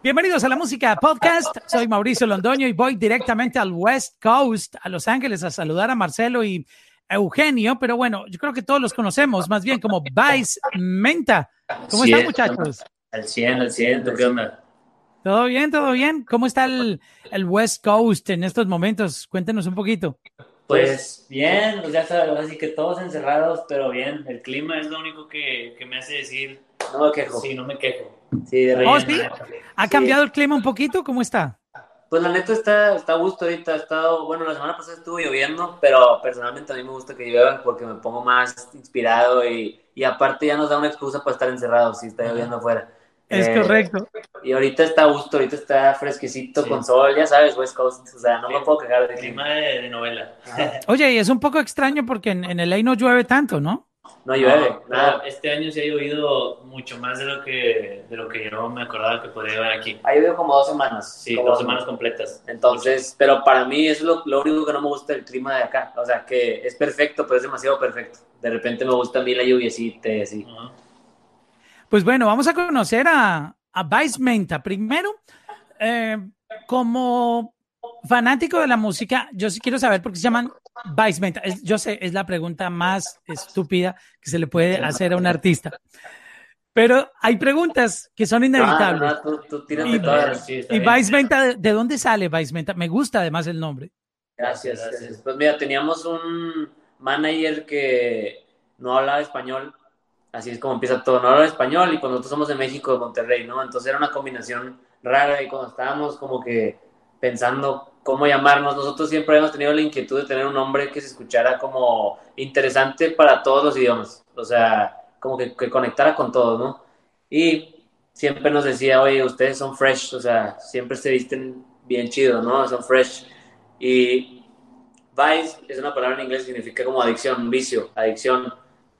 Bienvenidos a la música podcast. Soy Mauricio Londoño y voy directamente al West Coast, a Los Ángeles, a saludar a Marcelo y Eugenio. Pero bueno, yo creo que todos los conocemos más bien como Vice Menta. ¿Cómo están, muchachos? Al 100, al 100, ¿qué onda? Todo bien, todo bien. ¿Cómo está el, el West Coast en estos momentos? Cuéntenos un poquito. Pues bien, pues ya sabes, así que todos encerrados, pero bien. El clima es lo único que, que me hace decir. No me quejo. Sí, no me quejo. Sí, de Oh, repente. ¿sí? ¿Ha cambiado el clima un poquito? ¿Cómo está? Pues la neta está, está a gusto ahorita. Ha estado, bueno, la semana pasada estuvo lloviendo, pero personalmente a mí me gusta que llueva porque me pongo más inspirado y, y aparte ya nos da una excusa para estar encerrados si está lloviendo afuera. Es Eh, correcto. Y ahorita está a gusto, ahorita está fresquecito Sí. con sol, ya sabes, West Coast. O sea, no me puedo quejar del El clima. clima de, de novela. Oye, y es un poco extraño porque en, en LA no llueve tanto, ¿no? No llueve, No, nada. Este año sí ha llovido mucho más de lo que, de lo que yo me acordaba que podría haber aquí. Ha llovido como dos semanas. Sí, como dos semanas completas. Entonces, pero para mí eso es lo, lo único que no me gusta del clima de acá. O sea, que es perfecto, pero es demasiado perfecto. De repente me gusta a mí la lluviecita y así. Pues bueno, vamos a conocer a, a Vice Menta. Primero, eh, como fanático de la música, yo sí quiero saber por qué se llaman Vice Menta. Es- yo sé, es la pregunta más estúpida que se le puede hacer a un artista. Pero hay preguntas que son inevitables. Ah, no, tú, tú tírate Y- todas. Sí, y bien. Vice ¿de, de dónde sale Vice? Me gusta además el nombre. Gracias, Gracias. Pues mira, teníamos un manager que no hablaba español. Así es como empieza todo. No hablaba español y pues nosotros somos de México, de Monterrey, ¿no? Entonces era una combinación rara y cuando estábamos como que pensando cómo llamarnos, nosotros siempre hemos tenido la inquietud de tener un nombre que se escuchara como interesante para todos los idiomas. O sea, como que, que conectara con todos, ¿no? Y siempre nos decía, oye, ustedes son fresh, o sea, siempre se visten bien chido, ¿no? Son fresh. Y vice es una palabra en inglés que significa como adicción, vicio, adicción.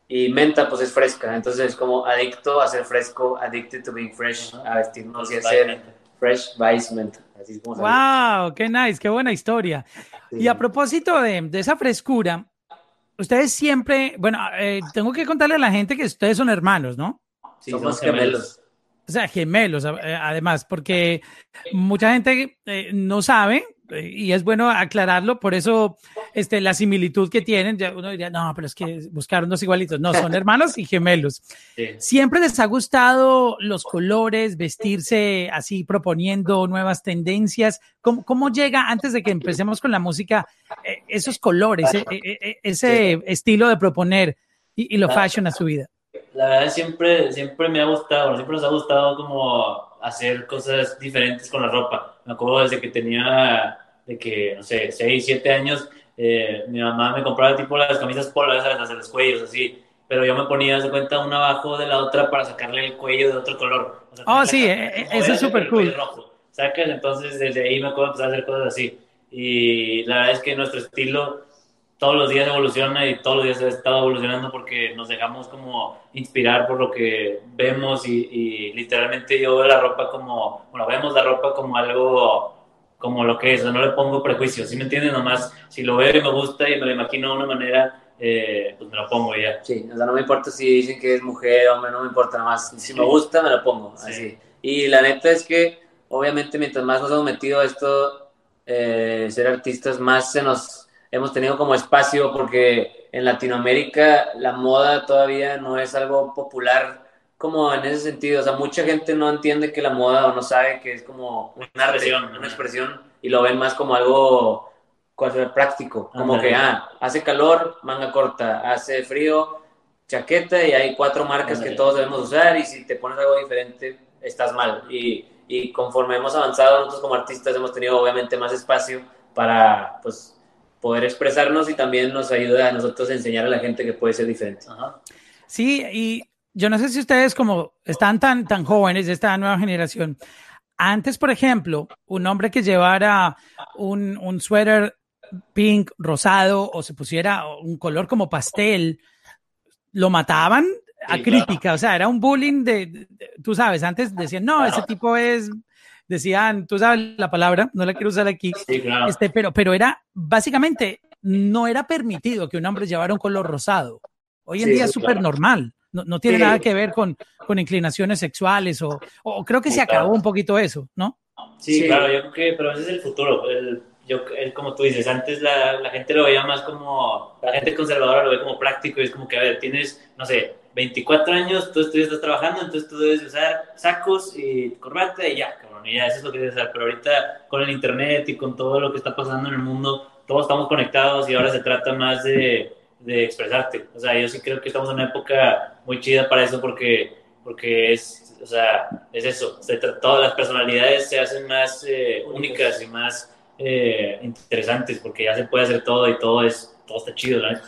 Y menta, pues es fresca. Entonces es como adicto a ser fresco, addicted to being fresh, Ajá. a vestirnos y a ser fresh, vice, menta. Así es como sale. ¡Wow! ¡Qué nice! ¡Qué buena historia! Sí. Y a propósito de, de esa frescura, ustedes siempre, bueno, eh, tengo que contarle a la gente que ustedes son hermanos, ¿no? Sí, somos somos gemelos. O sea, gemelos, eh, además, porque mucha gente eh, no sabe y es bueno aclararlo, por eso este, la similitud que tienen, ya uno diría, no, pero es que buscaron dos igualitos, no, son hermanos y gemelos. Sí. ¿Siempre les ha gustado los colores, vestirse así, proponiendo nuevas tendencias? ¿Cómo, cómo llega, antes de que empecemos con la música, eh, esos colores, eh, eh, eh, ese estilo de proponer y, y lo fashion a su vida? La verdad siempre, siempre me ha gustado, siempre nos ha gustado como hacer cosas diferentes con la ropa. Me acuerdo desde que tenía, de que, no sé, 6, 7 años, eh, mi mamá me compraba tipo las camisas polas, ¿sabes? las de los cuellos, así. Pero yo me ponía, de cuenta, una abajo de la otra para sacarle el cuello de otro color. O sea, Oh, sí, eh, eh, eso es súper cool. rojo. ¿Sacas? Entonces desde ahí me acuerdo empezar a hacer cosas así. Y la verdad es que nuestro estilo todos los días evoluciona y todos los días ha estado evolucionando porque nos dejamos como inspirar por lo que vemos y, y literalmente yo veo la ropa como, bueno, vemos la ropa como algo como lo que es, no le pongo prejuicios, ¿sí me entienden? Nomás, si lo veo y me gusta y me lo imagino de una manera, eh, pues me lo pongo ya. Sí, o sea, no me importa si dicen que es mujer, hombre, no me importa nada más. Si me gusta, me lo pongo, Sí. así. Y la neta es que, obviamente, mientras más nos hemos metido a esto, eh, ser artistas, más se nos hemos tenido como espacio, porque en Latinoamérica la moda todavía no es algo popular como en ese sentido. O sea, mucha gente no entiende que la moda o no sabe que es como un arte, expresión, una ajá. expresión, y lo ven más como algo práctico, como Ándale. que, ah, hace calor, manga corta, hace frío, chaqueta y hay cuatro marcas Ándale. que todos debemos usar y si te pones algo diferente, estás mal. Y, y conforme hemos avanzado, nosotros como artistas hemos tenido obviamente más espacio para, pues, poder expresarnos y también nos ayuda a nosotros a enseñar a la gente que puede ser diferente. Ajá. Sí, y yo no sé si ustedes como están tan, tan jóvenes de esta nueva generación. Antes, por ejemplo, un hombre que llevara un, un suéter pink, rosado, o se pusiera un color como pastel, lo mataban a Sí, crítica. O sea, era un bullying de, tú sabes, antes decían, no, ese tipo es, decían, tú sabes la palabra, no la quiero usar aquí, Sí, claro. este, pero, pero era, básicamente, no era permitido que un hombre llevara un color rosado. Hoy en Sí, día es súper normal. No, no tiene nada que ver con, con inclinaciones sexuales o, o creo que se acabó un poquito eso, ¿no? Sí, claro, yo creo que, pero ese es el futuro. El, yo, como tú dices, antes la, la, gente lo veía más como, la gente conservadora lo ve como práctico y es como que, a ver, tienes, no sé, 24 años, tú estás trabajando, entonces tú debes usar sacos y corbata y ya, cabrón, y ya, eso es lo que debes hacer. Pero ahorita con el internet y con todo lo que está pasando en el mundo, todos estamos conectados y ahora se trata más de, de expresarte. O sea, yo sí creo que estamos en una época muy chida para eso porque, porque es, o sea, es eso. todas las personalidades se hacen más eh, únicas y más eh, interesantes porque ya se puede hacer todo y todo es, todo está chido, ¿no?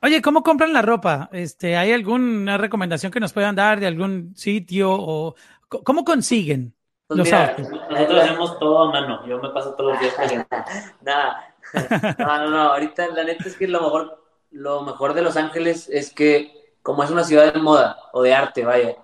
Oye, ¿cómo compran la ropa? Este, ¿hay alguna recomendación que nos puedan dar de algún sitio o cómo consiguen pues los Nosotros hacemos todo a mano. Yo me paso todos los días Nada. No, no, no. Ahorita la neta es que lo mejor, lo mejor de Los Ángeles es que como es una ciudad de moda o de arte, vaya,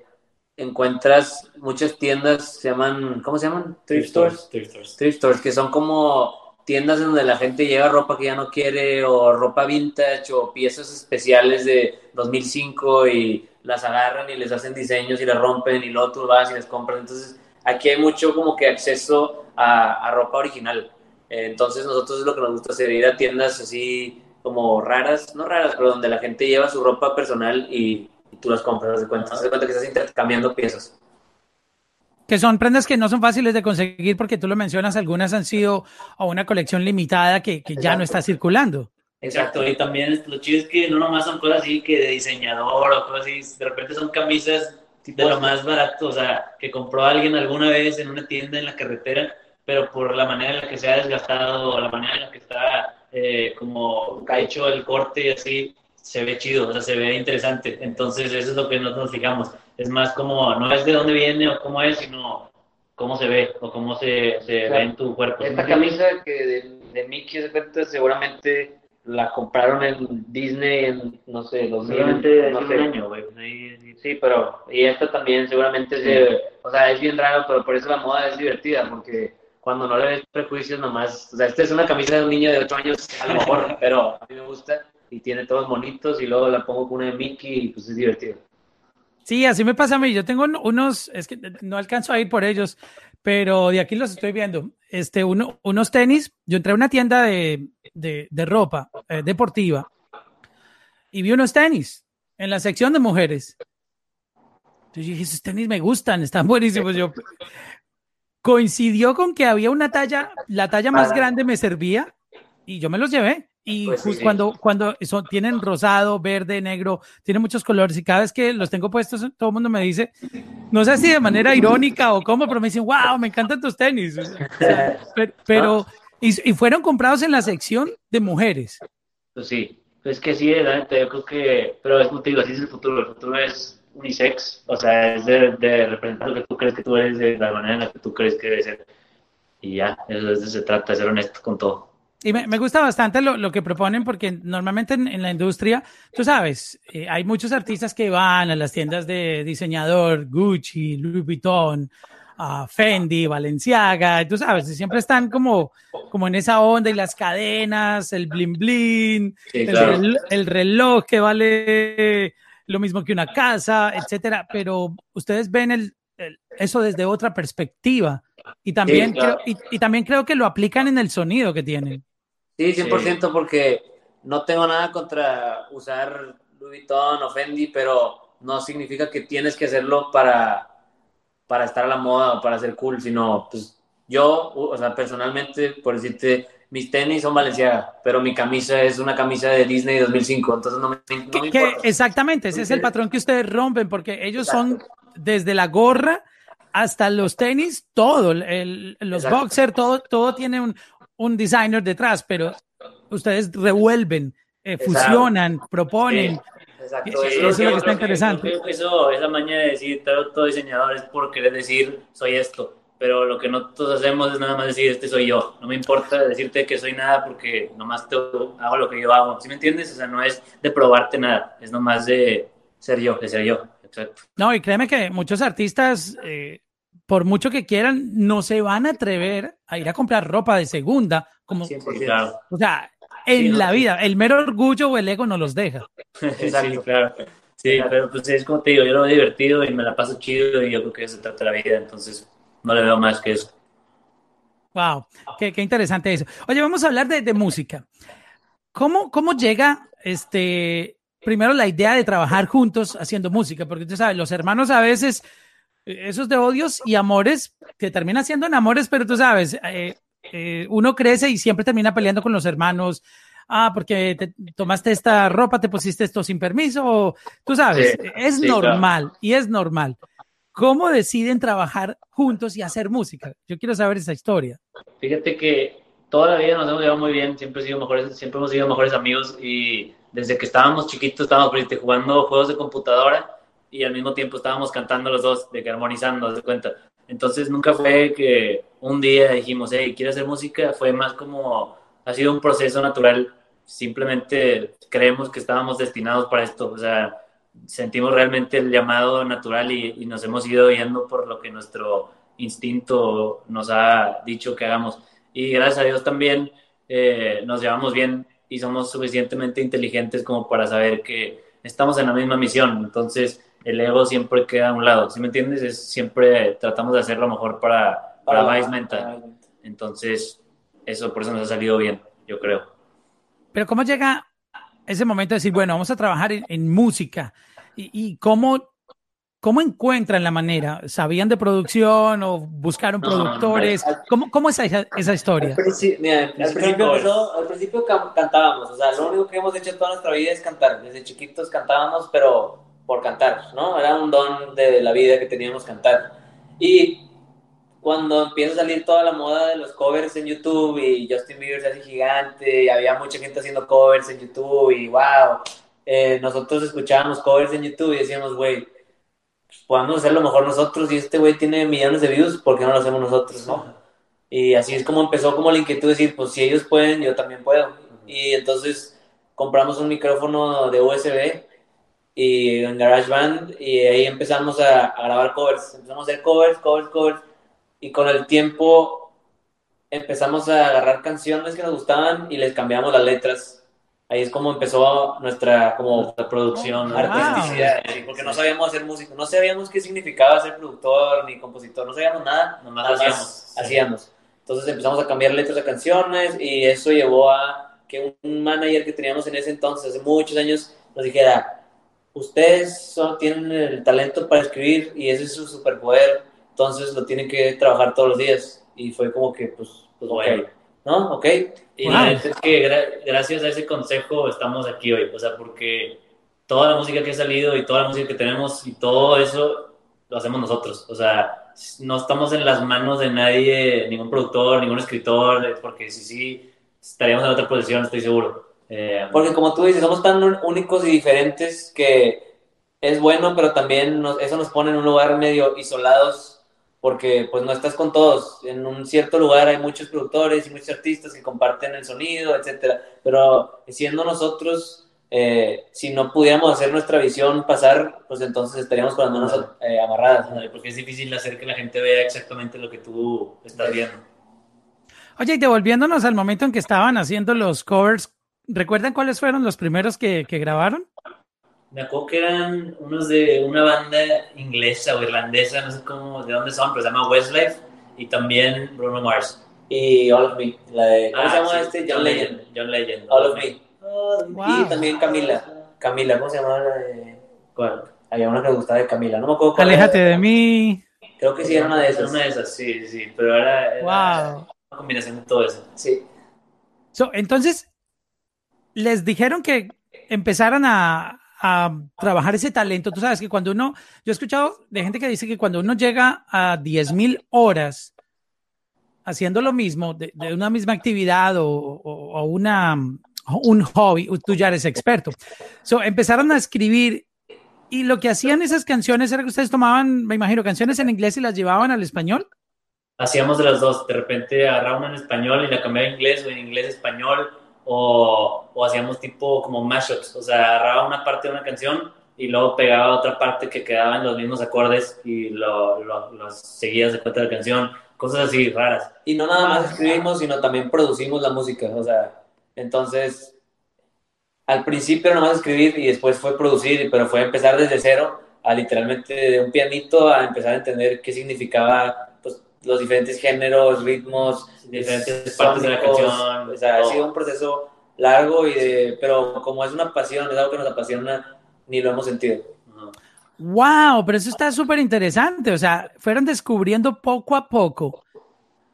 encuentras muchas tiendas, se llaman, ¿cómo se llaman? Thrift stores. Thrift stores. Thrift stores, que son como tiendas en donde la gente lleva ropa que ya no quiere o ropa vintage o piezas especiales de 2005 y las agarran y les hacen diseños y las rompen y luego tú vas y las compras. Entonces, aquí hay mucho como que acceso a, ropa original. Entonces, nosotros es lo que nos gusta hacer, ir a tiendas así como raras, no raras, pero donde la gente lleva su ropa personal y, tú las compras, de cuenta, de cuenta que estás intercambiando piezas. Que son prendas que no son fáciles de conseguir porque tú lo mencionas, algunas han sido a una colección limitada que, que ya no está circulando. Exacto, y también lo chido es que no nomás son cosas así que de diseñador o cosas así, de repente son camisas de lo más barato, o sea, que compró alguien alguna vez en una tienda en la carretera, pero por la manera en la que se ha desgastado, o la manera en la que está eh, como hecho el corte y así, se ve chido, o sea, se ve interesante. Entonces, eso es lo que nosotros nos fijamos es más como, no es de dónde viene o cómo es, sino cómo se ve o cómo se, se ve en tu cuerpo. Esta camisa que de, de Mickey se seguramente la compraron en Disney en, no sé, 2000, no sé. año, güey. Sí, pero, y esta también seguramente es de, o sea, es bien raro, pero por eso la moda es divertida, porque cuando no le ves prejuicios nomás, o sea, esta es una camisa de un niño de 8 años, a lo mejor, pero a mí me gusta y tiene todos bonitos y luego la pongo con una de Mickey y pues es divertido. Sí, así me pasa a mí. Yo tengo unos, es que no alcanzo a ir por ellos, pero de aquí los estoy viendo. Este, uno, unos tenis. Yo entré a una tienda de, de, de ropa eh, deportiva y vi unos tenis en la sección de mujeres. Entonces dije, esos tenis me gustan, están buenísimos. Yo, coincidió con que había una talla, la talla más grande me servía y yo me los llevé. Y pues cuando, cuando son, tienen rosado, verde, negro, tienen muchos colores y cada vez que los tengo puestos, todo el mundo me dice, no sé si de manera irónica o cómo, pero me dicen, wow, me encantan tus tenis. pero, y, fueron comprados en la sección de mujeres. Pues sí, es que sí, yo creo que, pero es motivo, así es el futuro, el futuro es unisex, o sea, es de, de, representar lo que tú crees que tú eres de la manera en la que tú crees que debe ser. Y ya, eso, eso se trata, de ser honesto con todo. Y me, me, gusta bastante lo, lo, que proponen porque normalmente en, en la industria, tú sabes, eh, hay muchos artistas que van a las tiendas de diseñador, Gucci, Louis Vuitton, uh, Fendi, Balenciaga, tú sabes, siempre están como, como en esa onda y las cadenas, el bling bling, el, el, reloj que vale lo mismo que una casa, etcétera, pero ustedes ven el, eso desde otra perspectiva. Y también, creo, y, y, también creo que lo aplican en el sonido que tienen. Sí, 100% porque no tengo nada contra usar Louis Vuitton o Fendi, pero no significa que tienes que hacerlo para, para estar a la moda o para ser cool, sino pues yo, o sea, personalmente, por decirte, mis tenis son Valenciaga, pero mi camisa es una camisa de Disney 2005, entonces no me, importa. exactamente, ese es el patrón que ustedes rompen, porque ellos son desde la gorra hasta los tenis, todo, el, los boxers, todo, todo tiene un, un designer detrás, pero ustedes revuelven, eh, fusionan, proponen. Exacto, eso, es lo que está interesante. eso, esa maña de decir todo diseñador es por querer decir soy esto, pero lo que nosotros hacemos es nada más decir este soy yo. No me importa decirte que soy nada porque nomás te, hago lo que yo hago. ¿Sí me entiendes? O sea, no es de probarte nada, es nomás de ser yo, de ser yo. Exacto. No, y créeme que muchos artistas eh, por mucho que quieran, no se van a atrever a ir a comprar ropa de segunda. Como, O sea, en la vida, el mero orgullo o el ego no los deja. Exacto, claro. Sí, pero pues es como te digo, yo lo he divertido y me la paso chido y yo creo que eso se trata la vida, entonces no le veo más que eso. Wow, qué, qué interesante eso. Oye, vamos a hablar de, de música. ¿Cómo, ¿Cómo llega este primero la idea de trabajar juntos haciendo música? Porque tú sabes, los hermanos a veces, esos de odios y amores, que terminan siendo en amores, pero tú sabes, eh, eh, uno crece y siempre termina peleando con los hermanos, ah, porque te tomaste esta ropa, te pusiste esto sin permiso, tú sabes, Sí, es sí, normal y es normal. ¿Cómo deciden trabajar juntos y hacer música? Yo quiero saber esa historia. Fíjate que toda la vida nos hemos llevado muy bien, siempre, sido mejores, siempre hemos sido mejores amigos y desde que estábamos chiquitos estábamos ahorita jugando juegos de computadora y al mismo tiempo estábamos cantando los dos, de que armonizando, ¿te cuenta? Entonces nunca fue que un día dijimos, hey, ¿quieres hacer música? Fue más como, ha sido un proceso natural, simplemente creemos que estábamos destinados para esto, o sea, sentimos realmente el llamado natural y, y nos hemos ido yendo por lo que nuestro instinto nos ha dicho que hagamos. Y gracias a Dios también eh, nos llevamos bien y somos suficientemente inteligentes como para saber que estamos en la misma misión. Entonces, el ego siempre queda a un lado. ¿Sí me entiendes? Es, siempre tratamos de hacer lo mejor para, para, Vice Mental. Entonces, eso por eso nos ha salido bien, yo creo. Pero ¿cómo llega ese momento de decir, bueno, vamos a trabajar en, en música? ¿Y, y cómo, cómo, encuentran la manera? ¿Sabían de producción o buscaron no, productores? Al, ¿Cómo, ¿Cómo, es esa, esa historia? Al principio, mira, al principio, empezó, al principio cantábamos, o sea, lo único que hemos hecho toda nuestra vida es cantar. Desde chiquitos cantábamos, pero por cantar, ¿no? Era un don de la vida que teníamos cantar. Y cuando empieza a salir toda la moda de los covers en YouTube y Justin Bieber se hace gigante y había mucha gente haciendo covers en YouTube y wow, eh, nosotros escuchábamos covers en YouTube y decíamos, güey, podemos hacerlo mejor nosotros y este güey tiene millones de views, ¿por qué no lo hacemos nosotros, no? Y así es como empezó como la inquietud de decir, pues si ellos pueden, yo también puedo. Y entonces compramos un micrófono de USB y en GarageBand y ahí empezamos a, a grabar covers, empezamos a hacer covers, covers, covers y con el tiempo empezamos a agarrar canciones que nos gustaban y les cambiamos las letras. Ahí es como empezó nuestra como producción, wow. artisticidad, sí, porque no sabíamos hacer música, no sabíamos qué significaba ser productor ni compositor, no sabíamos nada, nomás hacíamos. Sí. hacíamos. Entonces empezamos a cambiar letras de canciones y eso llevó a que un manager que teníamos en ese entonces, hace muchos años, nos dijera, ustedes son, tienen el talento para escribir y ese es su superpoder, entonces lo tienen que trabajar todos los días. Y fue como que, pues, pues bueno. ¿no? Ok. Y wow. la verdad es que gra gracias a ese consejo estamos aquí hoy, o sea, porque toda la música que ha salido y toda la música que tenemos y todo eso lo hacemos nosotros, o sea, no estamos en las manos de nadie, ningún productor, ningún escritor, porque si sí, estaríamos en otra posición, estoy seguro. Eh, porque como tú dices, somos tan únicos y diferentes que es bueno, pero también nos, eso nos pone en un lugar medio isolados porque pues no estás con todos. En un cierto lugar hay muchos productores y muchos artistas que comparten el sonido, etcétera. Pero siendo nosotros, eh, si no pudiéramos hacer nuestra visión pasar, pues entonces estaríamos con las manos eh, amarradas. ¿no? Porque es difícil hacer que la gente vea exactamente lo que tú estás viendo. Oye, y devolviéndonos al momento en que estaban haciendo los covers, ¿recuerdan cuáles fueron los primeros que, que grabaron? Me acuerdo que eran unos de una banda inglesa o irlandesa, no sé cómo, de dónde son, pero se llama Westlife y también Bruno Mars. Y All of Me, la de, ¿cómo Ah, se llama sí, este? John Legend. John Legend. All of Me. Wow. Y también Camila. Camila, ¿cómo se llama la de...? ¿Cuál? Había una que me gustaba de Camila, no me acuerdo cuál Aléjate era. de mí. Creo que sí era una de esas. una de esas, sí, sí, sí, pero era, era Wow. una combinación de todo eso. Sí. So, entonces, les dijeron que empezaran a, a trabajar ese talento. Tú sabes que cuando uno, yo he escuchado de gente que dice que cuando uno llega a 10.000 horas haciendo lo mismo, de, una misma actividad o, o, una, un hobby, tú ya eres experto. So, empezaron a escribir y lo que hacían esas canciones era que ustedes tomaban, me imagino, canciones en inglés y las llevaban al español. Hacíamos de las dos, de repente agarraba una en español y la cambiaba en inglés o en inglés español o, o hacíamos tipo como mashups, o sea, agarraba una parte de una canción y luego pegaba otra parte que quedaba en los mismos acordes y lo, lo, lo seguías de cuenta de la canción, cosas así raras. Y no nada más escribimos, sino también producimos la música, o sea, entonces al principio era nomás escribir y después fue producir, pero fue empezar desde cero a literalmente de un pianito a empezar a entender qué significaba los diferentes géneros, ritmos, diferentes partes de la canción. O sea, ha sido un proceso largo, y de, pero como es una pasión, es algo que nos apasiona, ni lo hemos sentido. Wow, pero eso está súper interesante. O sea, fueron descubriendo poco a poco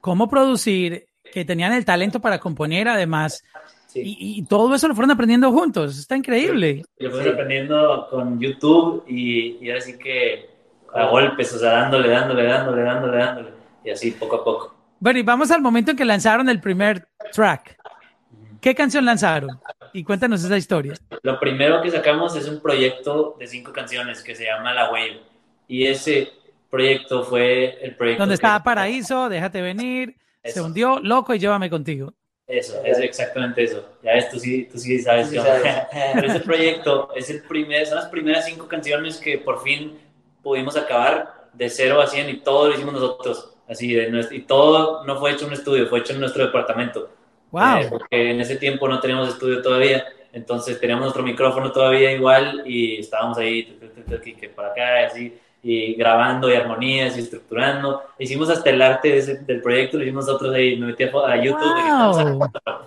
cómo producir, que tenían el talento para componer además. Y, todo eso lo fueron aprendiendo juntos. Está increíble. lo fueron aprendiendo con YouTube y, y ahora sí que a golpes, o sea, dándole, dándole, dándole, dándole, dándole. Y así poco a poco. Bueno, y vamos al momento en que lanzaron el primer track. ¿Qué canción lanzaron? Y cuéntanos esa historia. Lo primero que sacamos es un proyecto de cinco canciones que se llama La Wave. Y ese proyecto fue el proyecto. Donde estaba Paraíso, Déjate venir, se hundió, Loco y Llévame contigo. Eso, es exactamente eso. Ya ves, tú sí, tú sí sabes. Sí Pero ese proyecto es el primer, son las primeras cinco canciones que por fin pudimos acabar de cero a cien y todo lo hicimos nosotros. Así, de nuestro, y todo no fue hecho en un estudio, fue hecho en nuestro departamento. Wow. Eh, porque en ese tiempo no teníamos estudio todavía, entonces teníamos nuestro micrófono todavía igual y estábamos ahí, que para acá, así, y grabando y armonías y estructurando. Hicimos hasta el arte del proyecto, lo hicimos nosotros ahí, me metí a, YouTube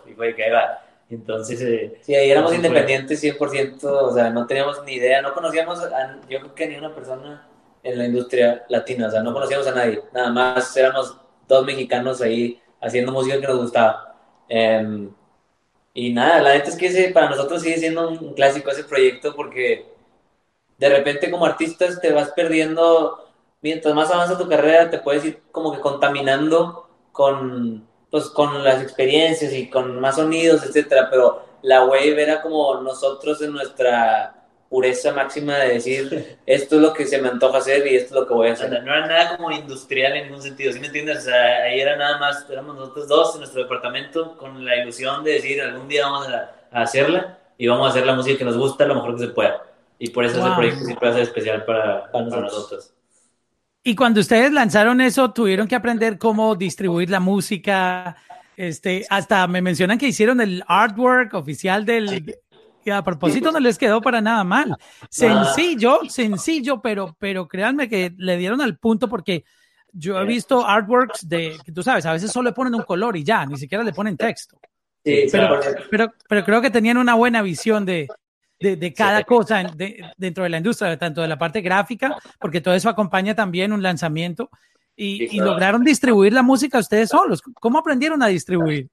y fue que ahí va. Entonces, eh, sí, ahí éramos independientes 100%, o sea, no teníamos ni idea, no conocíamos, a, yo creo que ni una persona en la industria latina, o sea, no conocíamos a nadie, nada más éramos dos mexicanos ahí haciendo música que nos gustaba. Em, y nada, la neta es que ese, para nosotros sigue siendo un clásico ese proyecto porque de repente como artistas te vas perdiendo, mientras más avanza tu carrera te puedes ir como que contaminando con, pues, con las experiencias y con más sonidos, etcétera, pero la wave era como nosotros en nuestra pureza máxima de decir, esto es lo que se me antoja hacer y esto es lo que voy a hacer. no era nada como industrial en ningún sentido, ¿sí me entiendes? O sea, ahí era nada más, éramos nosotros dos en nuestro departamento con la ilusión de decir, algún día vamos a, hacerla y vamos a hacer la música que nos gusta lo mejor que se pueda. Y por eso ese proyecto siempre va a ser especial para, para nosotros. Y cuando ustedes lanzaron eso, tuvieron que aprender cómo distribuir la música, este, hasta me mencionan que hicieron el artwork oficial del, y a propósito no les quedó para nada mal. Sencillo, sencillo, pero, pero créanme que le dieron al punto porque yo he visto artworks de, que tú sabes, a veces solo le ponen un color y ya, ni siquiera le ponen texto. Sí, pero, pero, pero, creo que tenían una buena visión de, de, de cada cosa dentro de la industria, tanto de la parte gráfica, porque todo eso acompaña también un lanzamiento, y, y lograron distribuir la música ustedes solos. ¿Cómo aprendieron a distribuir?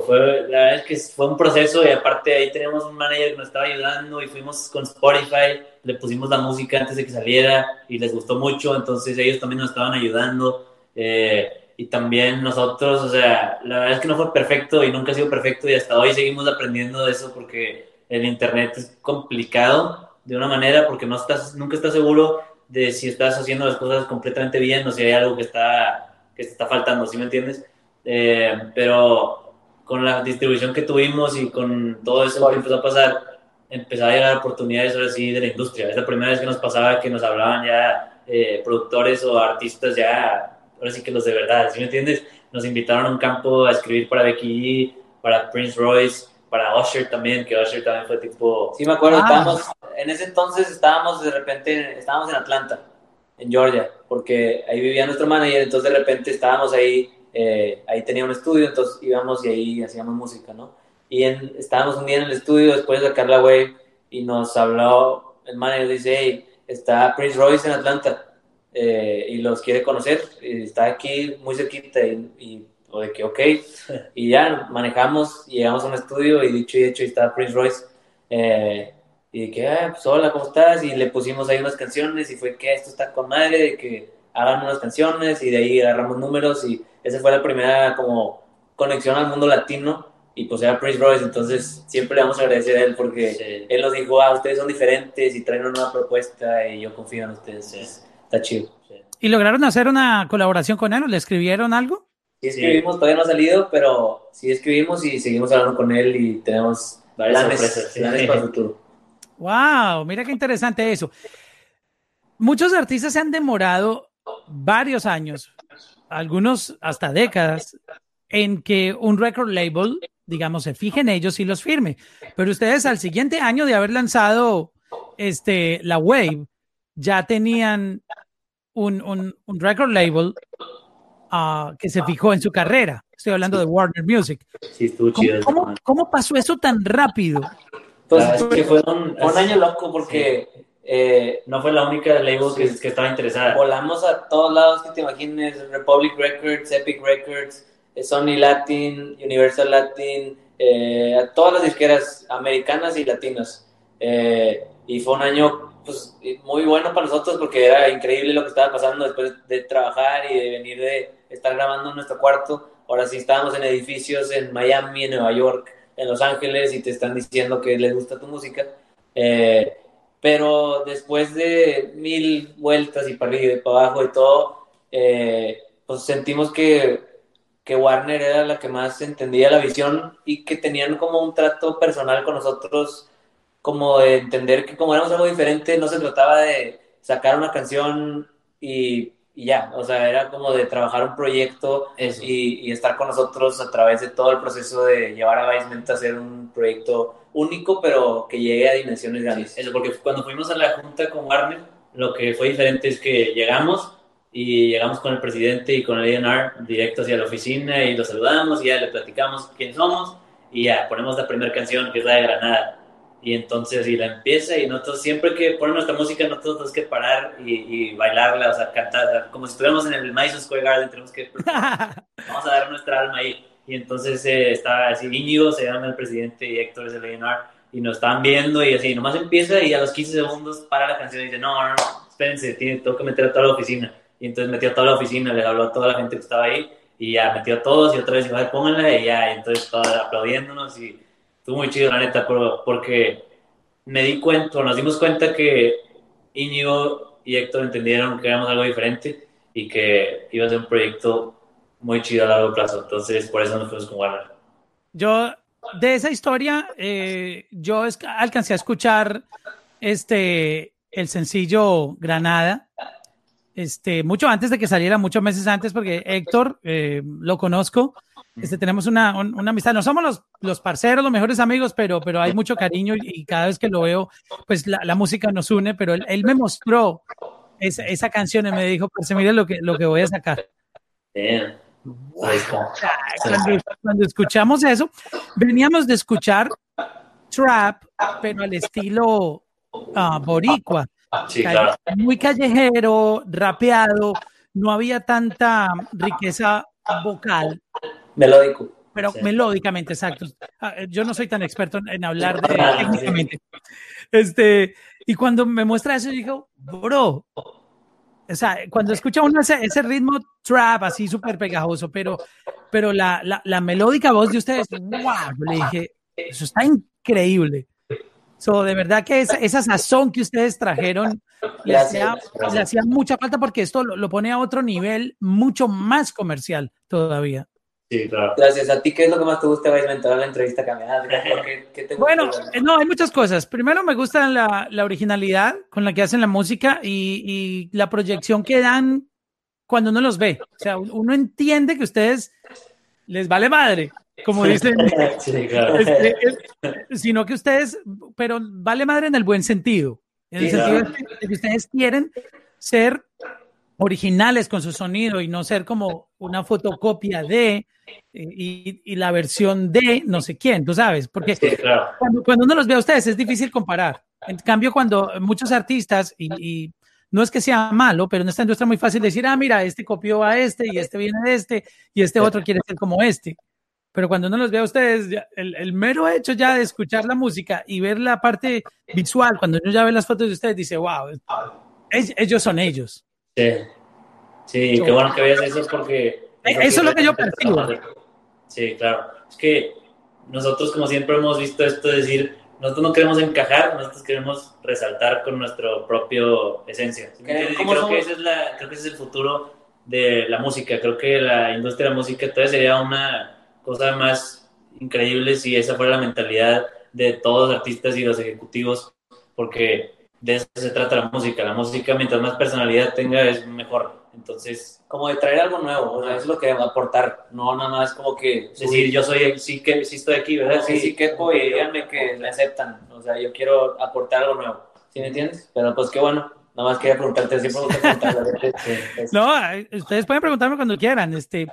Fue, la verdad es que fue un proceso y aparte ahí tenemos un manager que nos estaba ayudando y fuimos con Spotify, le pusimos la música antes de que saliera y les gustó mucho, entonces ellos también nos estaban ayudando eh, y también nosotros, o sea, la verdad es que no fue perfecto y nunca ha sido perfecto y hasta hoy seguimos aprendiendo de eso porque el internet es complicado de una manera porque no estás, nunca estás seguro de si estás haciendo las cosas completamente bien o si hay algo que está, que te está faltando, ¿sí me entiendes? Eh, pero con la distribución que tuvimos y con todo eso que empezó a pasar, empezó a llegar oportunidades ahora sí de la industria. Es la primera vez que nos pasaba que nos hablaban ya eh, productores o artistas ya, ahora sí que los de verdad, ¿sí me entiendes? Nos invitaron a un campo a escribir para Becky para Prince Royce, para Usher también, que Usher también fue tipo... Sí, me acuerdo, ah. estábamos, en ese entonces estábamos de repente, estábamos en Atlanta, en Georgia, porque ahí vivía nuestro manager, entonces de repente estábamos ahí eh, ahí tenía un estudio, entonces íbamos y ahí hacíamos música, ¿no? Y estábamos un día en el estudio después de sacar la wave y nos habló, el manager dice, hey, está Prince Royce en Atlanta eh, y los quiere conocer, y está aquí muy cerquita y, y o de que ok, y ya manejamos llegamos a un estudio y dicho y hecho y está Prince Royce. Eh, y que, ah, pues hola, ¿cómo estás? Y le pusimos ahí unas canciones y fue que esto está con madre, de que hagan unas canciones y de ahí agarramos números y esa fue la primera como conexión al mundo latino y pues era Prince Royce, entonces siempre le vamos a agradecer a él porque él nos dijo, ah, ustedes son diferentes y traen una nueva propuesta y yo confío en ustedes, está chido. ¿Y lograron hacer una colaboración con él o le escribieron algo? Sí escribimos, todavía no ha salido, pero sí escribimos y seguimos hablando con él y tenemos varias sorpresas, planes para el futuro. Wow, mira qué interesante eso. Muchos artistas se han demorado varios años algunos hasta décadas, en que un record label digamos, se fije en ellos y los firme. Pero ustedes al siguiente año de haber lanzado este, la Wave, ya tenían un, un, un record label uh, que se fijó en su carrera. Estoy hablando de Warner Music. Sí, estuvo chido. ¿Cómo, cómo, cómo pasó eso tan rápido? Pues, es que fue un, fue un año loco porque eh, no fue la única label que, que estaba interesada. volamos a todos lados que te imagines, Republic Records, Epic Records, eh, Sony Latin, Universal Latin, eh, a todas las disqueras americanas y latinas. Eh, y fue un año pues, muy bueno para nosotros porque era increíble lo que estaba pasando después de trabajar y de venir de estar grabando en nuestro cuarto. Ahora sí estábamos en edificios en Miami, en Nueva York, en Los Ángeles y te están diciendo que les gusta tu música. Eh, pero después de mil vueltas y para arriba y para abajo y todo, eh, pues sentimos que, que Warner era la que más entendía la visión y que tenían como un trato personal con nosotros, como de entender que como éramos algo diferente, no se trataba de sacar una canción y, y ya, o sea, era como de trabajar un proyecto y estar con nosotros a través de todo el proceso de llevar a Basement a hacer un proyecto único, pero que llegue a dimensiones grandes. Eso, porque cuando fuimos a la junta con Warner, lo que fue diferente es que llegamos y llegamos con el presidente y con el A&R directo hacia la oficina y lo saludamos y ya le platicamos quiénes somos y ya ponemos la primera canción que es la de Granada. Y entonces, y la empieza, y nosotros siempre que ponen nuestra música, nosotros tenemos que parar y, y bailarla, o sea, cantar, como si estuviéramos en el Madison Square Garden, tenemos que, vamos a dar nuestra alma ahí. Y entonces eh, estaba así, Íñigo se llama el presidente y Héctor es el A&R, y nos estaban viendo y así, nomás empieza y a los 15 segundos para la canción y dice, no, no, espérense, tiene, tengo que meter a toda la oficina. Y entonces metió a toda la oficina, le habló a toda la gente que estaba ahí, y ya metió a todos y otra vez "Ay, pónganla, y ya, y entonces todos aplaudiéndonos y estuvo muy chido, la neta, porque me di cuenta, nos dimos cuenta que Íñigo y Héctor entendieron que éramos algo diferente y que iba a ser un proyecto muy chido a largo plazo. Entonces, por eso nos fuimos con Warner. Yo, de esa historia, eh, yo es- alcancé a escuchar este, el sencillo Granada, este, mucho antes de que saliera, muchos meses antes, porque Héctor eh, lo conozco. Este, tenemos una, un- una amistad, no somos los, los parceros, los mejores amigos, pero, pero hay mucho cariño y, y cada vez que lo veo, pues la, la música nos une, pero él, él me mostró esa, esa canción y me dijo, pues mire lo que, lo que voy a sacar. Damn. Ahí está. Cuando, cuando escuchamos eso, veníamos de escuchar trap, pero al estilo ah, boricua, Sí, Ca- claro. muy callejero, rapeado, no había tanta riqueza vocal, Melódico. pero Sí. melódicamente, exacto. Ah, Yo no soy tan experto en, hablar de técnicamente. Este, y cuando me muestra eso, digo, bro, o sea, cuando escucha uno ese, ese ritmo trap así súper pegajoso, pero, pero la, la, la melódica voz de ustedes, wow, yo le dije, eso está increíble. So, de verdad que esa, esa sazón que ustedes trajeron le hacía, le hacía mucha falta porque esto lo, lo pone a otro nivel mucho más comercial todavía. Sí, claro. Gracias. ¿A ti qué es lo que más te gusta de Basement? Toda la entrevista cambiada. ¿Qué, qué te gusta? Bueno, no, hay muchas cosas. Primero me gusta la, la originalidad con la que hacen la música y, y la proyección que dan cuando uno los ve. O sea, uno entiende que ustedes les vale madre, como dicen, Sí, claro. este, es- sino que ustedes, pero vale madre en el buen sentido, en el Sí, sentido claro. de que ustedes quieren ser originales con su sonido y no ser como una fotocopia de y, y la versión de no sé quién, tú sabes, porque Sí, claro. cuando, cuando uno los ve a ustedes es difícil comparar. En cambio, cuando muchos artistas, y, y no es que sea malo, pero en esta industria es muy fácil decir, ah, mira, este copió a este y este viene de este y este otro quiere ser como este. Pero cuando uno los ve a ustedes, el, el mero hecho ya de escuchar la música y ver la parte visual, cuando uno ya ve las fotos de ustedes, dice, wow, es- ellos son ellos. Sí. Sí, qué bueno que veas eso porque... Eh, eso es lo que yo percibo. Sí, claro. Es que nosotros, como siempre hemos visto esto de decir, nosotros no queremos encajar, nosotros queremos resaltar con nuestro propio esencia. ¿Sí Creo- que, ese es la, creo que ese es el futuro de la música. Creo que la industria de la música todavía sería una cosa más increíble si esa fuera la mentalidad de todos los artistas y los ejecutivos, porque de eso se trata la música. La música, mientras más personalidad tenga, es mejor. Entonces, como de traer algo nuevo, o sea, es lo que va a aportar, no nada más como que decir, yo soy, sí que sí estoy aquí, ¿verdad? Sí, sí, que y díganme que me aceptan, o sea, yo quiero aportar algo nuevo, ¿sí me entiendes? Pero pues qué bueno, Nada más quería preguntarte, siempre me No, ustedes pueden preguntarme cuando quieran. Este,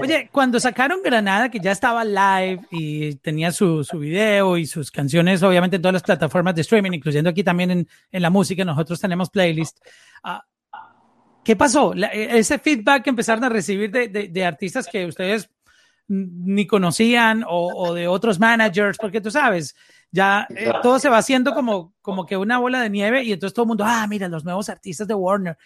oye, cuando sacaron Granada, que ya estaba live y tenía su, su video y sus canciones, obviamente en todas las plataformas de streaming, incluyendo aquí también en, en la música, nosotros tenemos playlist. Uh, ¿Qué pasó? E, ese feedback que empezaron a recibir de, de, de artistas que ustedes ni conocían o, o, de otros managers, porque tú sabes, ya eh, todo se va haciendo como, como que una bola de nieve y entonces todo el mundo, ah, mira, los nuevos artistas de Warner.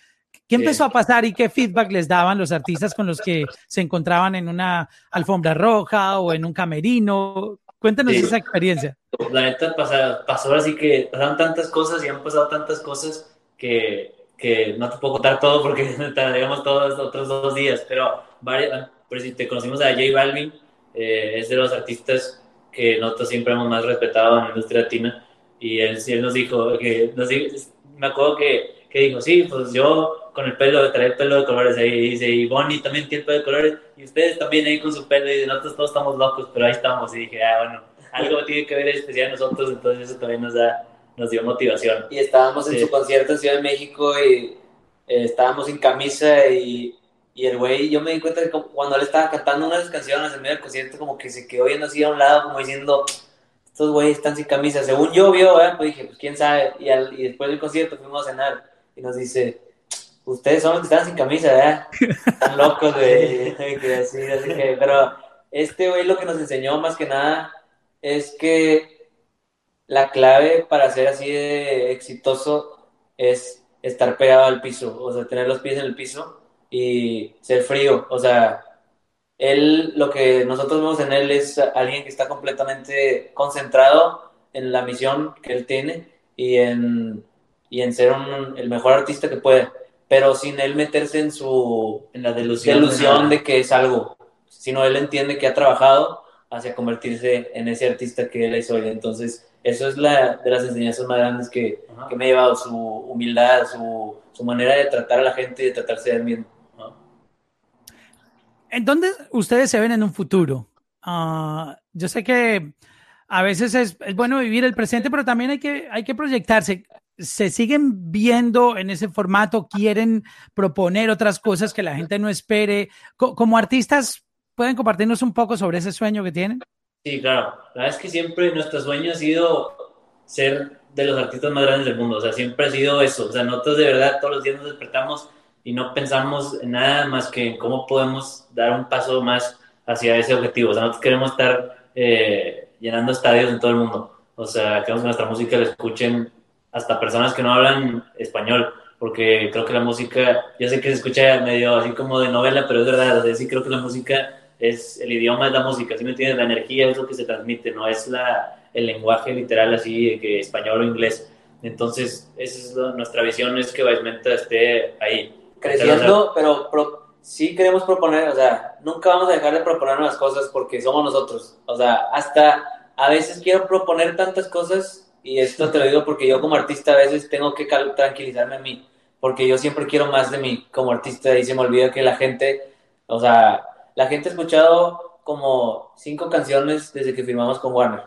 ¿Qué empezó a pasar y qué feedback les daban los artistas con los que se encontraban en una alfombra roja o en un camerino? Cuéntanos esa experiencia. La neta pasó, pasó así que pasaron tantas cosas y han pasado tantas cosas que, que no te puedo contar todo porque tardaríamos todos otros dos días, pero varios, por si te conocimos a J Balvin, eh, es de los artistas que nosotros siempre hemos más respetado en la industria latina. Y él, él nos dijo, que nos me acuerdo que, que, dijo, sí, pues yo con el pelo, trae el pelo de colores ahí, y dice, y Bonnie también tiene pelo de colores, y ustedes también ahí con su pelo, y nosotros todos estamos locos, pero ahí estamos. Y dije, ah, bueno, algo tiene que ver especial nosotros, entonces eso también nos, da, nos dio motivación. Y estábamos en su concierto en Ciudad de México y eh, estábamos sin camisa y y el güey, yo me di cuenta que cuando él estaba cantando unas canciones en medio del concierto, como que se quedó viendo así a un lado, como diciendo, estos güeyes están sin camisa. Según yo vio, pues dije, pues quién sabe. Y, al, y después del concierto fuimos a cenar y nos dice, ustedes son los que están sin camisa, ¿verdad? Están locos, de así, así que, pero este güey lo que nos enseñó más que nada es que la clave para ser así de exitoso es estar pegado al piso, o sea, tener los pies en el piso y ser frío. O sea, él, lo que nosotros vemos en él es alguien que está completamente concentrado en la misión que él tiene y en, y en ser el mejor artista que puede, pero sin él meterse en su en la delusión, de, que es algo, sino él entiende que ha trabajado hacia convertirse en ese artista que él es hoy. Entonces, eso es la de las enseñanzas más grandes que, que me ha llevado, su humildad, su, su, manera de tratar a la gente y de tratarse de él mismo. ¿En dónde ustedes se ven en un futuro? Uh, yo sé que a veces es, es, bueno vivir el presente, pero también hay que, hay que proyectarse. ¿Se siguen viendo en ese formato? ¿Quieren proponer otras cosas que la gente no espere? Co como artistas, ¿pueden compartirnos un poco sobre ese sueño que tienen? Sí, claro. La verdad es que siempre nuestro sueño ha sido ser de los artistas más grandes del mundo. O sea, siempre ha sido eso. O sea, nosotros de verdad todos los días nos despertamos y no pensamos en nada más que en cómo podemos dar un paso más hacia ese objetivo. O sea, nosotros queremos estar eh, llenando estadios en todo el mundo. O sea, queremos que nuestra música la escuchen hasta personas que no hablan español, porque creo que la música, yo sé que se escucha medio así como de novela, pero es verdad, o sea, sí creo que la música es, el idioma es la música, ¿sí me entiendes? La energía es lo que se transmite, no es la, el lenguaje literal así, que español o inglés. Entonces, esa es nuestra visión, es que Baismenta esté ahí creciendo, pero sí queremos proponer, o sea, nunca vamos a dejar de proponer las cosas porque somos nosotros. O sea, hasta a veces quiero proponer tantas cosas y esto te lo digo porque yo como artista a veces tengo que tranquilizarme a mí, porque yo siempre quiero más de mí como artista y se me olvida que la gente, o sea, la gente ha escuchado como cinco canciones desde que firmamos con Warner,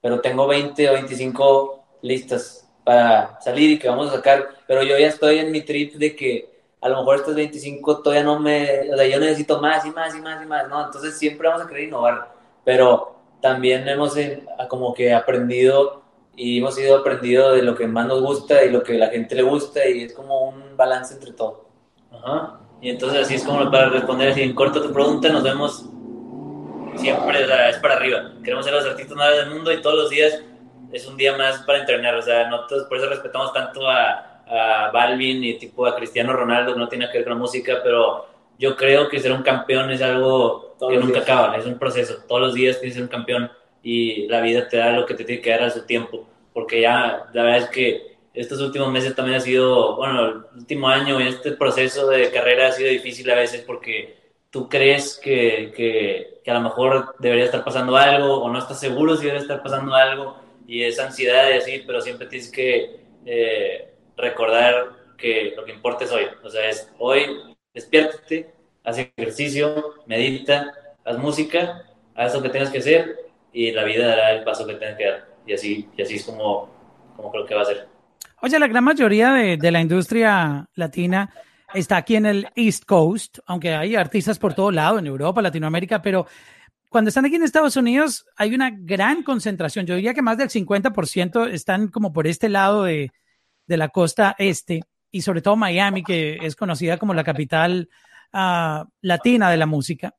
pero tengo 20 o 25 listas para salir y que vamos a sacar, pero yo ya estoy en mi trip de que a lo mejor estos 25 todavía no me, o sea, yo necesito más y más y más y más, ¿no? Entonces siempre vamos a querer innovar, pero también hemos eh, como que aprendido y hemos ido aprendido de lo que más nos gusta y lo que a la gente le gusta y es como un balance entre todo. Ajá. Y entonces así es como para responder así en corto tu pregunta, nos vemos siempre, o sea, es para arriba. Queremos ser los artistas más del mundo y todos los días es un día más para entrenar, o sea, nosotros por eso respetamos tanto a a Balvin y tipo a Cristiano Ronaldo, que no tiene que ver con la música, pero yo creo que ser un campeón es algo que nunca acaba, es un proceso. Todos los días tienes que ser un campeón y la vida te da lo que te tiene que dar a su tiempo, porque ya la verdad es que estos últimos meses también ha sido, bueno, el último año este proceso de carrera ha sido difícil a veces porque tú crees que, que, que, a lo mejor debería estar pasando algo o no estás seguro si debe estar pasando algo y es ansiedad y así, pero siempre tienes que eh, recordar que lo que importa es hoy. O sea, es hoy despiértate, haz ejercicio, medita, haz música, haz lo que tengas que hacer y la vida dará el paso que tengas que dar. Y así, y así es como, como creo que va a ser. Oye, la gran mayoría de, de la industria latina está aquí en el East Coast, aunque hay artistas por todo lado, en Europa, Latinoamérica, pero cuando están aquí en Estados Unidos hay una gran concentración. Yo diría que más del 50% están como por este lado de, de la costa este y sobre todo Miami, que es conocida como la capital uh, latina de la música.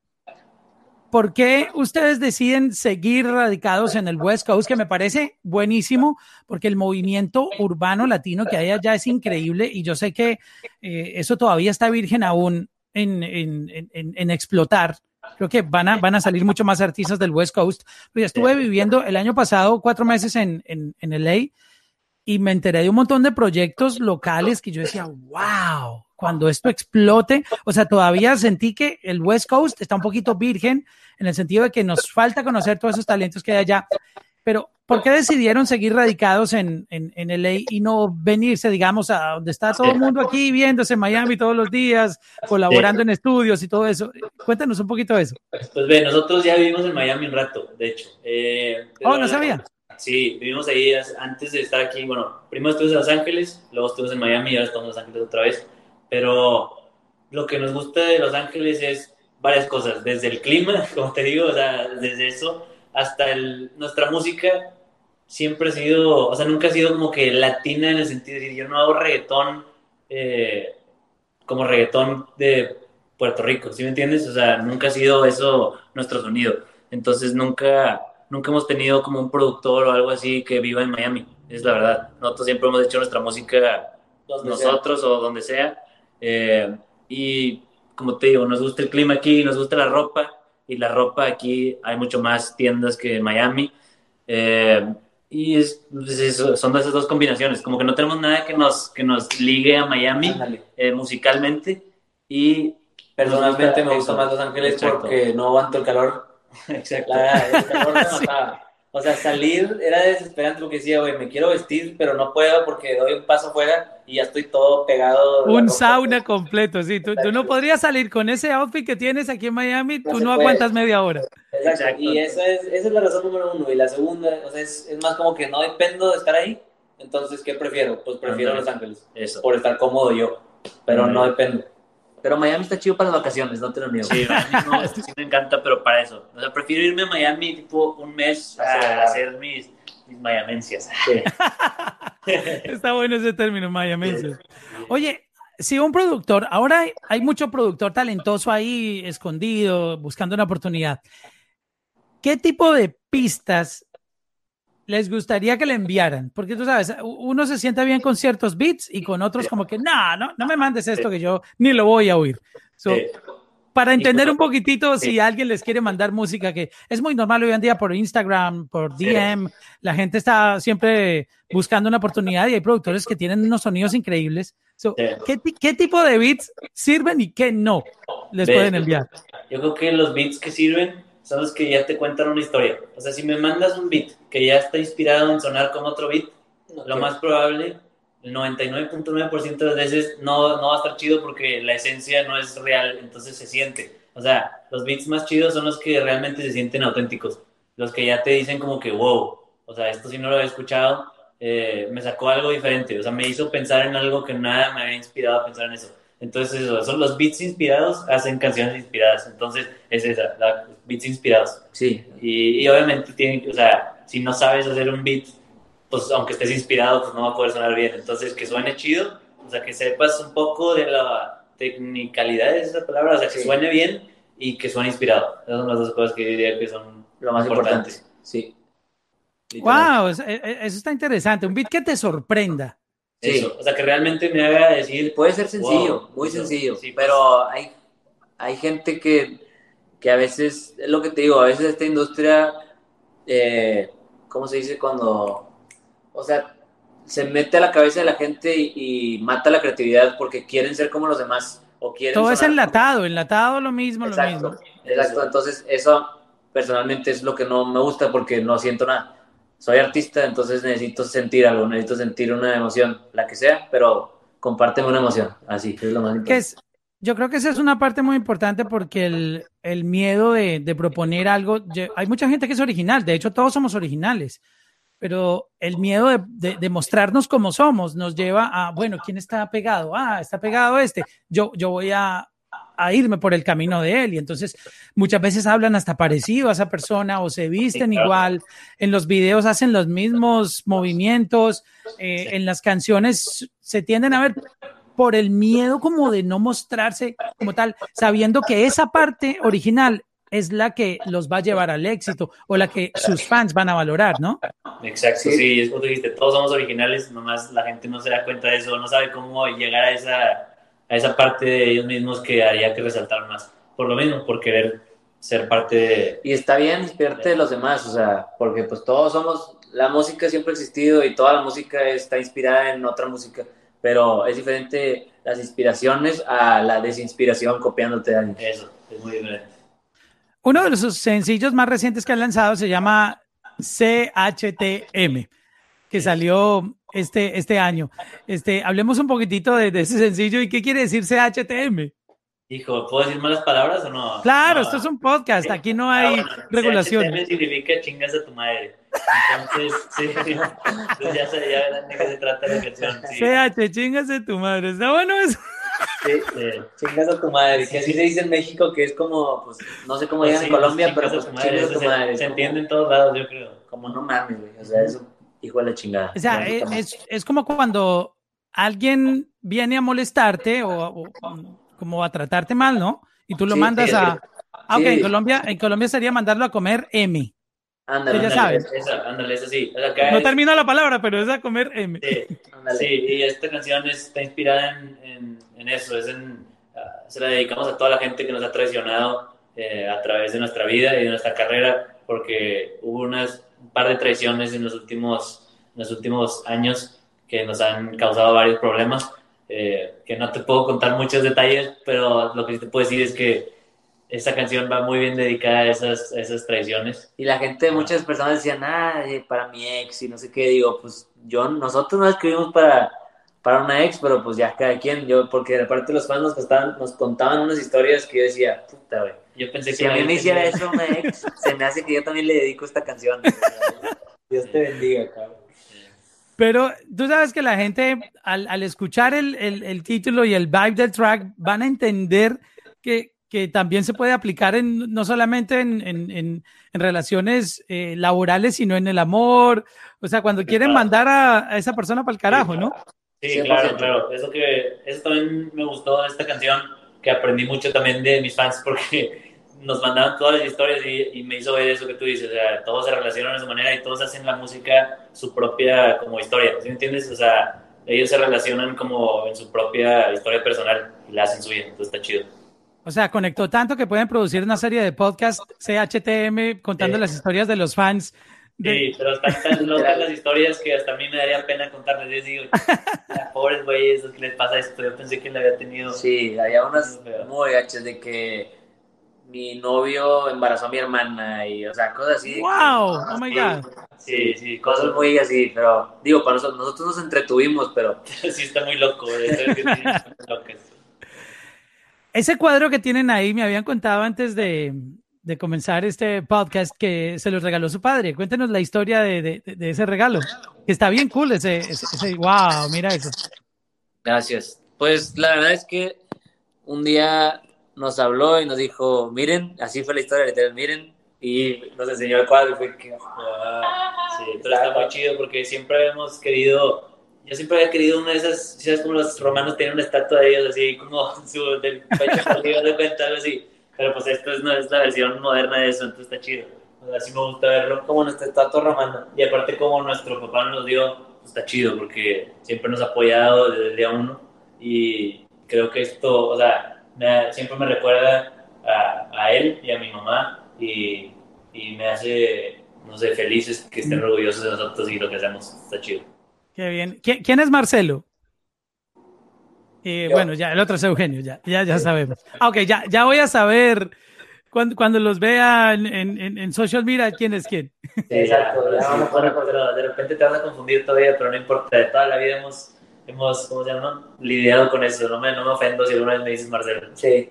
¿Por qué ustedes deciden seguir radicados en el West Coast? Que me parece buenísimo, porque el movimiento urbano latino que hay allá es increíble y yo sé que eh, eso todavía está virgen aún en, en, en, en explotar Creo que van a, van a salir mucho más artistas del West Coast. Pues estuve viviendo el año pasado cuatro meses en, en, en LA y me enteré de un montón de proyectos locales que yo decía, wow, cuando esto explote, o sea, todavía sentí que el West Coast está un poquito virgen en el sentido de que nos falta conocer todos esos talentos que hay allá. Pero, ¿por qué decidieron seguir radicados en, en, en LA y no venirse, digamos, a donde está todo el mundo aquí viéndose en Miami todos los días, colaborando en estudios y todo eso? Cuéntanos un poquito de eso. Pues ve, nosotros ya vivimos en Miami un rato, de hecho. Eh, oh, no sabía. Sí, vivimos ahí antes de estar aquí. Bueno, primero estuvimos en Los Ángeles, luego estuvimos en Miami y ahora estamos en Los Ángeles otra vez. Pero lo que nos gusta de Los Ángeles es varias cosas, desde el clima, como te digo, o sea, desde eso hasta el, nuestra música siempre ha sido, o sea, nunca ha sido como que latina en el sentido de decir, yo no hago reggaetón eh, como reggaetón de Puerto Rico, ¿sí me entiendes? O sea, nunca ha sido eso nuestro sonido. Entonces nunca, nunca hemos tenido como un productor o algo así que viva en Miami, es la verdad. Nosotros siempre hemos hecho nuestra música nosotros o donde sea. Eh, y como te digo, nos gusta el clima aquí, nos gusta la ropa y la ropa aquí hay mucho más tiendas que en Miami. Eh, y es, pues, son de esas dos combinaciones, como que no tenemos nada que nos, que nos ligue a Miami eh, musicalmente y personalmente me gusta más Los Ángeles porque no aguanto el calor. Exacto. calor me mataba. O sea, salir era desesperante porque decía, güey, me quiero vestir, pero no puedo porque doy un paso afuera y ya estoy todo pegado. Un sauna completo, sí. Tú, tú, no podrías salir con ese outfit que tienes aquí en Miami, no tú no aguantas media hora. Exacto. Y esa es, esa es la razón número uno. Y la segunda, o sea, es, es más como que no dependo de estar ahí. Entonces, ¿qué prefiero? Pues prefiero Los Ángeles. Eso. Por estar cómodo yo. Pero no dependo. Pero Miami está chido para las vacaciones, no te lo niego. Sí, no, sí me encanta, pero para eso. O sea, prefiero irme a Miami tipo un mes a, ah. hacer mis, mis mayamencias. Sí. está bueno ese término, mayamencias. Oye, si un productor, ahora hay, hay, mucho productor talentoso ahí escondido, buscando una oportunidad. ¿Qué tipo de pistas les gustaría que le enviaran? Porque tú sabes, uno se siente bien con ciertos beats y con otros como que, no, no, no me mandes esto que yo ni lo voy a oír. So, para entender un poquitito si alguien les quiere mandar música, que es muy normal hoy en día por Instagram, por DM, la gente está siempre buscando una oportunidad y hay productores que tienen unos sonidos increíbles. So, ¿qué, ¿qué, tipo de beats sirven y qué no les pueden enviar? Yo creo que los beats que sirven son los que ya te cuentan una historia. O sea, si me mandas un beat que ya está inspirado en sonar como otro beat, lo más probable, el 99.9% de las veces no, no va a estar chido porque la esencia no es real, entonces se siente. O sea, los beats más chidos son los que realmente se sienten auténticos. Los que ya te dicen como que, wow, o sea, esto sí no lo había escuchado, eh, me sacó algo diferente. O sea, me hizo pensar en algo que nada me había inspirado a pensar en eso. Entonces, eso, son los beats inspirados, hacen canciones inspiradas. Entonces, es esa, la, beats inspirados. Sí. Y, y, obviamente, tienen, o sea, si no sabes hacer un beat, pues aunque estés inspirado, pues no va a poder sonar bien. Entonces, que suene chido, o sea, que sepas un poco de la tecnicalidad de esa palabra, o sea, que sí. suene bien y que suene inspirado. Esas son las dos cosas que diría que son lo más importantes. Importante. Sí. Wow, eso, eso está interesante. Un beat que te sorprenda. Sí. Eso, o sea, que realmente me haga decir... Puede ser sencillo, wow, muy sencillo, sí, pues. pero hay, hay gente que, que a veces, es lo que te digo, a veces esta industria, eh, ¿cómo se dice? Cuando, o sea, se mete a la cabeza de la gente y, y, mata la creatividad porque quieren ser como los demás. O quieren Todo es enlatado, enlatado lo mismo, exacto, lo mismo. Exacto, entonces eso personalmente es lo que no me gusta porque no siento nada soy artista, entonces necesito sentir algo, necesito sentir una emoción, la que sea, pero compárteme una emoción, así, es lo más importante. ¿Qué es, Yo creo que esa es una parte muy importante porque el, el miedo de, de, proponer algo, hay mucha gente que es original, de hecho todos somos originales, pero el miedo de, de, de, mostrarnos como somos nos lleva a, bueno, ¿quién está pegado? Ah, está pegado este, yo, yo voy a, a irme por el camino de él. Y entonces muchas veces hablan hasta parecido a esa persona o se visten sí, claro. igual. En los videos hacen los mismos movimientos. Eh, sí. En las canciones se tienden a ver por el miedo como de no mostrarse como tal, sabiendo que esa parte original es la que los va a llevar al éxito o la que sus fans van a valorar, ¿no? Exacto, sí, es como tú dijiste, todos somos originales, nomás la gente no se da cuenta de eso, no sabe cómo llegar a esa, a esa parte de ellos mismos que haría que resaltar más, por lo mismo, por querer ser parte de... Y está bien inspirarte de los demás, o sea, porque pues todos somos, la música siempre ha existido y toda la música está inspirada en otra música, pero es diferente las inspiraciones a la desinspiración copiándote de alguien. Eso, es muy diferente. Uno de los sencillos más recientes que han lanzado se llama CHTM, que salió este, este año. Este, hablemos un poquitito de, de ese sencillo y qué quiere decir CHTM. Hijo, ¿puedo decir malas palabras o no? Claro, no. esto es un podcast, aquí no hay ah, bueno, regulaciones. CHTM significa chingas a tu madre. Entonces, sí, entonces ya, sé, ya verán de qué se trata la canción. Sí. CH, chingas a tu madre, está bueno eso. Sí, sí, chingas a tu madre, que así se dice en México, que es como, pues, no sé cómo pues digan sí, en Colombia, pero pues, chingas a tu madre. Se, se entiende en todos lados, yo creo. Como no mames, güey, o sea, eso, hijo de la chingada. O sea, es, es, es, como cuando alguien viene a molestarte o, o, como a tratarte mal, ¿no? Y tú lo sí, mandas sí, a... Ah, ok, en Colombia, en Colombia sería mandarlo a comer M. Ándale, ya sabes. Esa, ándale, esa sí. O sea, no es... termina la palabra, pero es a comer M. Sí, sí y esta canción está inspirada en, en, en eso. Es en, uh, se la dedicamos a toda la gente que nos ha traicionado eh, a través de nuestra vida y de nuestra carrera, porque hubo unas, un par de traiciones en los últimos, en los últimos años que nos han causado varios problemas. Eh, que no te puedo contar muchos detalles, pero lo que sí te puedo decir es que esta canción va muy bien dedicada a esas, a esas traiciones. Y la gente, muchas personas decían, ah, para mi ex y no sé qué, digo, pues yo, nosotros no escribimos para, para una ex, pero pues ya cada quien, yo, porque de parte de los fans nos, contaban, nos contaban unas historias que yo decía, puta, güey. Yo pensé que si a mí me hiciera eso una ex, se me hace que yo también le dedico esta canción. Dios te bendiga, cabrón. Pero tú sabes que la gente, al, al escuchar el, el, el título y el vibe del track, van a entender que, que también se puede aplicar en, no solamente en, en, en, en relaciones eh, laborales, sino en el amor. O sea, cuando quieren mandar a, a esa persona para el carajo, ¿no? Sí, claro, claro. Eso, que, eso también me gustó de esta canción, que aprendí mucho también de mis fans, porque nos mandaban todas las historias y, y me hizo ver eso que tú dices. O sea, todos se relacionan de esa manera y todos hacen la música su propia como historia. ¿Sí me entiendes? O sea, ellos se relacionan como en su propia historia personal y la hacen suya. Entonces está chido. O sea, conectó tanto que pueden producir una serie de podcast CHTM contando sí. las historias de los fans. Sí, pero están tan locas las historias que hasta a mí me daría pena contarles. Yo digo, pobres güeyes, ¿qué les pasa esto? Yo pensé que le había tenido. Sí, había unas muy gachas de que mi novio embarazó a mi hermana y, o sea, cosas así. ¡Wow! Que, oh my God. Sí, sí, cosas muy así, pero digo, para nosotros, nosotros nos entretuvimos, pero. sí, está muy loco. Ese cuadro que tienen ahí, me habían contado antes de, de, comenzar este podcast que se los regaló su padre. Cuéntenos la historia de, de, ese regalo. Que está bien cool ese, wow, mira eso. Gracias. Pues la verdad es que un día nos habló y nos dijo, miren, así fue la historia, literal, miren, y nos enseñó el cuadro fue que... Ah, sí, pero está muy chido porque siempre hemos querido yo siempre había querido una de esas, ¿sabes cómo los romanos tienen una estatua de ellos así como su, del pecho de cuenta, así? Pero pues esto es, no, es la versión moderna de eso, entonces está chido. O sea, así me gusta verlo. Como nuestra estatua romana. Y aparte como nuestro papá nos dio, pues está chido porque siempre nos ha apoyado desde el día uno y creo que esto, o sea, me, siempre me recuerda a, a, él y a mi mamá y, y me hace, no sé, felices que estén orgullosos de nosotros y lo que hacemos. Está chido. Qué bien. ¿Quién es Marcelo? Eh, bueno, ya, el otro es Eugenio, ya, ya, ya sabemos. Ah, ok, ya, ya voy a saber cuando, cuando los vea en, en, en, social media quién es quién. Sí, exacto. Ya vamos de repente te vas a confundir todavía, pero no importa. De toda la vida hemos hemos, ¿cómo se llama? Lidiado con eso. No me, no me ofendo si alguna vez me dices Marcelo. Sí.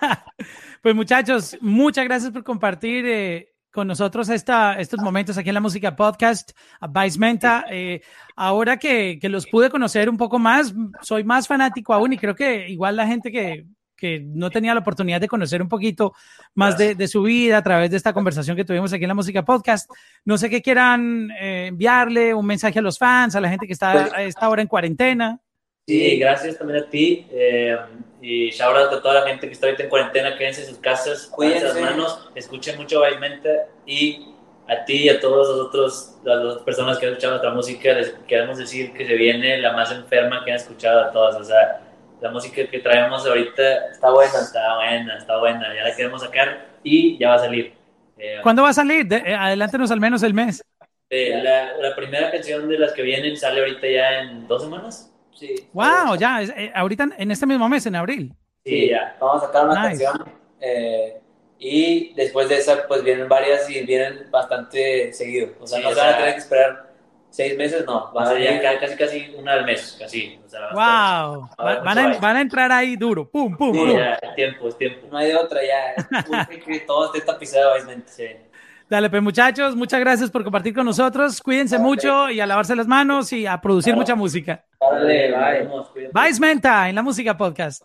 pues muchachos, muchas gracias por compartir eh, con nosotros esta, estos momentos aquí en la Música Podcast, Vice Menta. Eh, ahora que, que los pude conocer un poco más, soy más fanático aún y creo que igual la gente que, que no tenía la oportunidad de conocer un poquito más de, de, su vida a través de esta conversación que tuvimos aquí en la Música Podcast. No sé qué quieran eh, enviarle un mensaje a los fans, a la gente que está a esta hora en cuarentena. Sí, gracias también a ti. eh, y shout out a toda la gente que está ahorita en cuarentena. Quédense en sus casas, cuídense las manos, escuchen mucho Bailmente. Y a ti y a todos los otros, las personas que han escuchado nuestra música, les queremos decir que se viene la más enferma que han escuchado a todas. O sea, la música que traemos ahorita Está buena. está buena, está buena. Ya la queremos sacar y ya va a salir. Eh, ¿Cuándo va a salir? De- eh, adelántenos al menos el mes. eh, la, la primera canción de las que vienen sale ahorita ya en dos semanas. Sí. Wow, ya, es- eh, ahorita en este mismo mes, en abril. Sí, ya. Vamos a sacar una Nice. canción. eh, y después de esa, pues vienen varias y vienen bastante seguido. O sea, Sí, no o se van a sea- tener que esperar seis meses, no. Va Van a a ser ya casi, casi una al mes, casi. O sea, va a Wow, A ver, Va- van a, mucho van a entrar ahí duro. Pum, pum, estar- pum. Sí, ya, es tiempo, es tiempo. No hay de otra ya. Urge que todo esté tapizado, obviamente. Sí. Dale, pues muchachos, muchas gracias por compartir con nosotros. Cuídense mucho y a lavarse las manos y a producir mucha música. Dale, bye. en la Música Podcast.